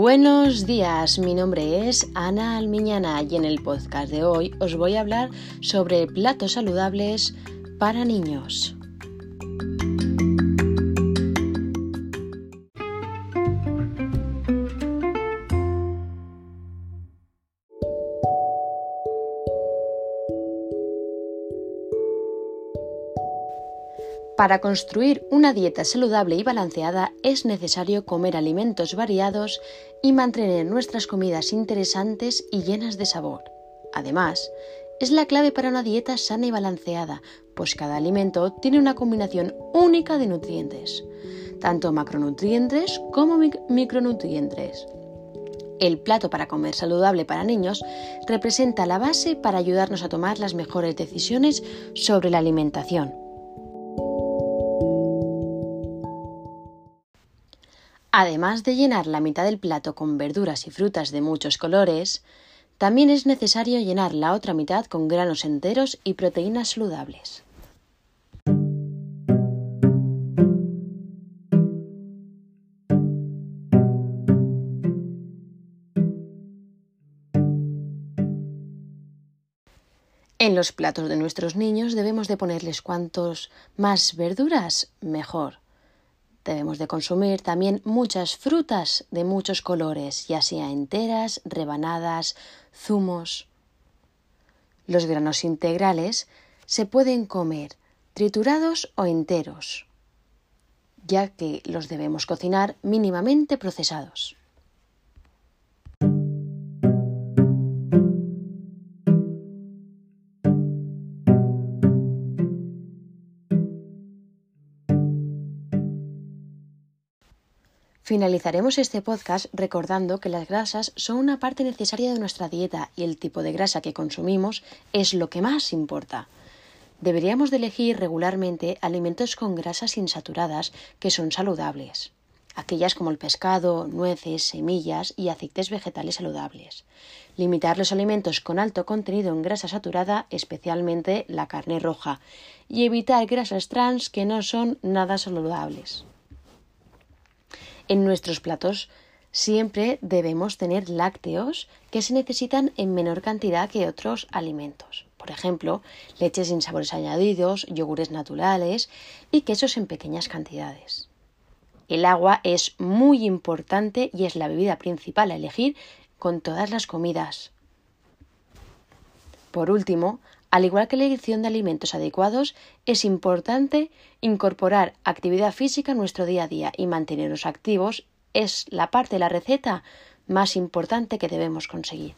Buenos días, mi nombre es Ana Almiñana y en el podcast de hoy os voy a hablar sobre platos saludables para niños. Para construir una dieta saludable y balanceada es necesario comer alimentos variados y mantener nuestras comidas interesantes y llenas de sabor. Además, es la clave para una dieta sana y balanceada, pues cada alimento tiene una combinación única de nutrientes, tanto macronutrientes como micronutrientes. El plato para comer saludable para niños representa la base para ayudarnos a tomar las mejores decisiones sobre la alimentación Además de llenar la mitad del plato con verduras y frutas de muchos colores, también es necesario llenar la otra mitad con granos enteros y proteínas saludables. En los platos de nuestros niños debemos de ponerles cuantos más verduras mejor Debemos de consumir también muchas frutas de muchos colores, ya sea enteras, rebanadas, zumos. Los granos integrales se pueden comer triturados o enteros, ya que los debemos cocinar mínimamente procesados. Finalizaremos este podcast recordando que las grasas son una parte necesaria de nuestra dieta y el tipo de grasa que consumimos es lo que más importa. Deberíamos de elegir regularmente alimentos con grasas insaturadas que son saludables, aquellas como el pescado, nueces, semillas y aceites vegetales saludables. Limitar los alimentos con alto contenido en grasa saturada, especialmente la carne roja, y evitar grasas trans que no son nada saludables. En nuestros platos siempre debemos tener lácteos que se necesitan en menor cantidad que otros alimentos. Por ejemplo, leches sin sabores añadidos, yogures naturales y quesos en pequeñas cantidades. El agua es muy importante y es la bebida principal a elegir con todas las comidas. Por último, al igual que la elección de alimentos adecuados, es importante incorporar actividad física en nuestro día a día y mantenernos activos es la parte de la receta más importante que debemos conseguir.